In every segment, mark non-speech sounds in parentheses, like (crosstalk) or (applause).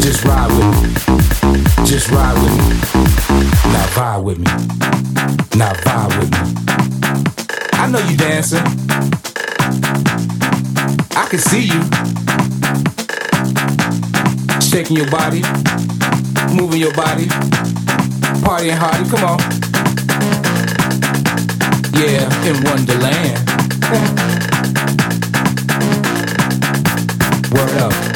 Just ride with me. Just ride with me. Now vibe with me. Now vibe with me. I know you dancing. I can see you. Shaking your body. Moving your body. Partying hardy. Come on. Yeah, in Wonderland. (laughs) Word up.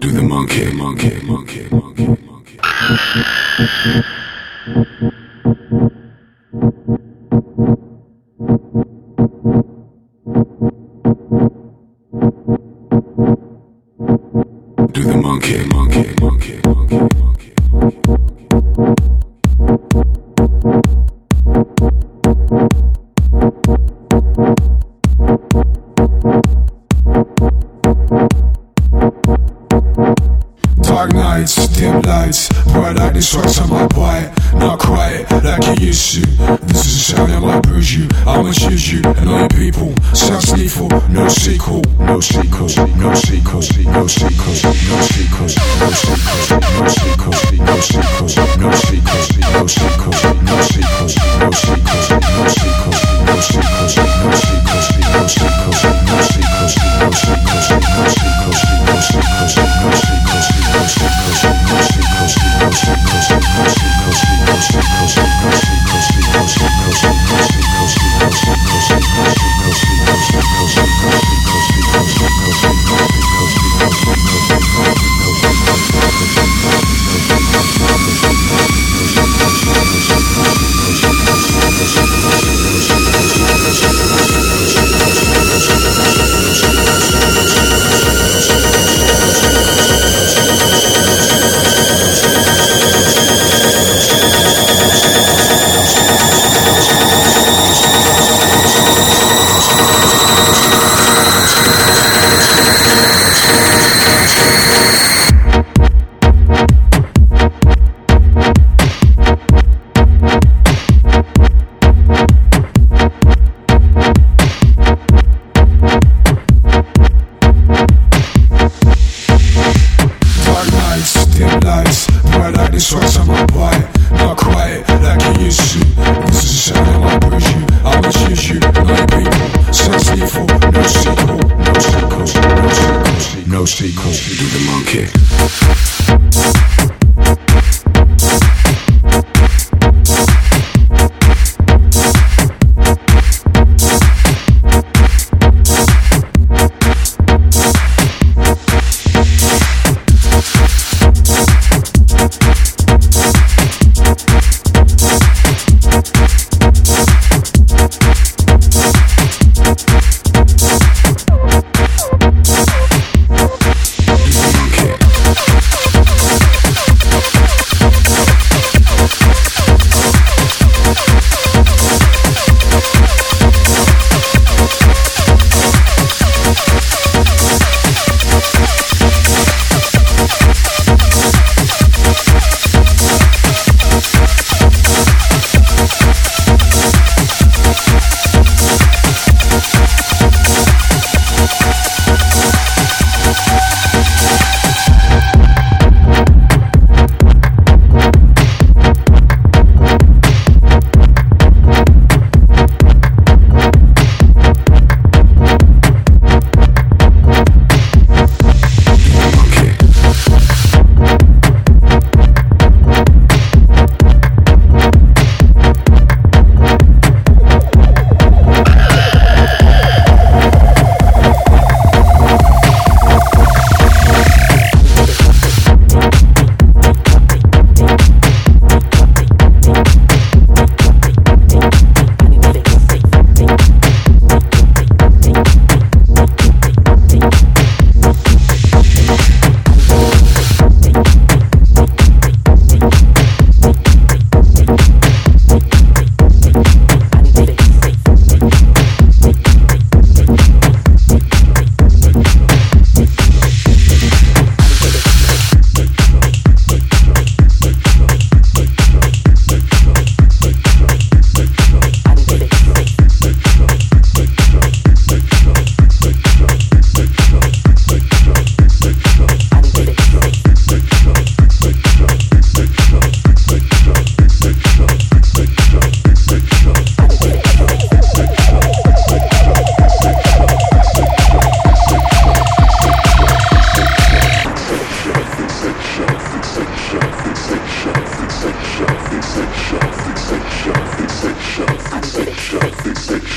Do the monkey, monkey, monkey, monkey, monkey.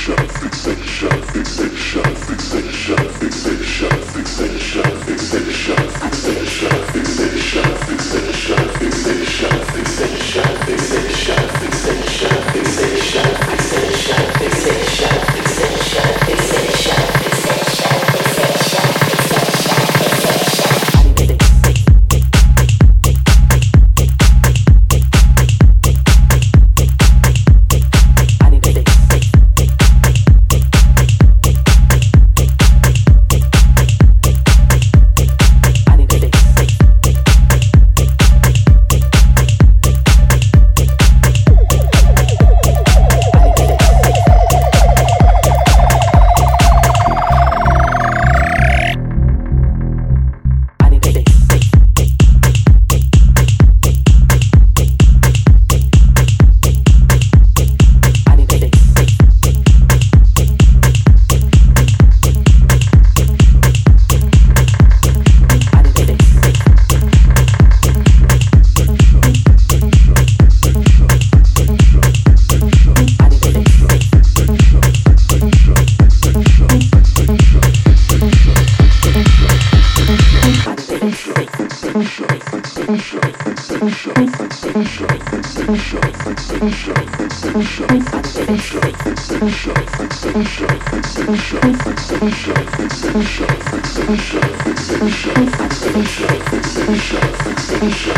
shall fix it. Finish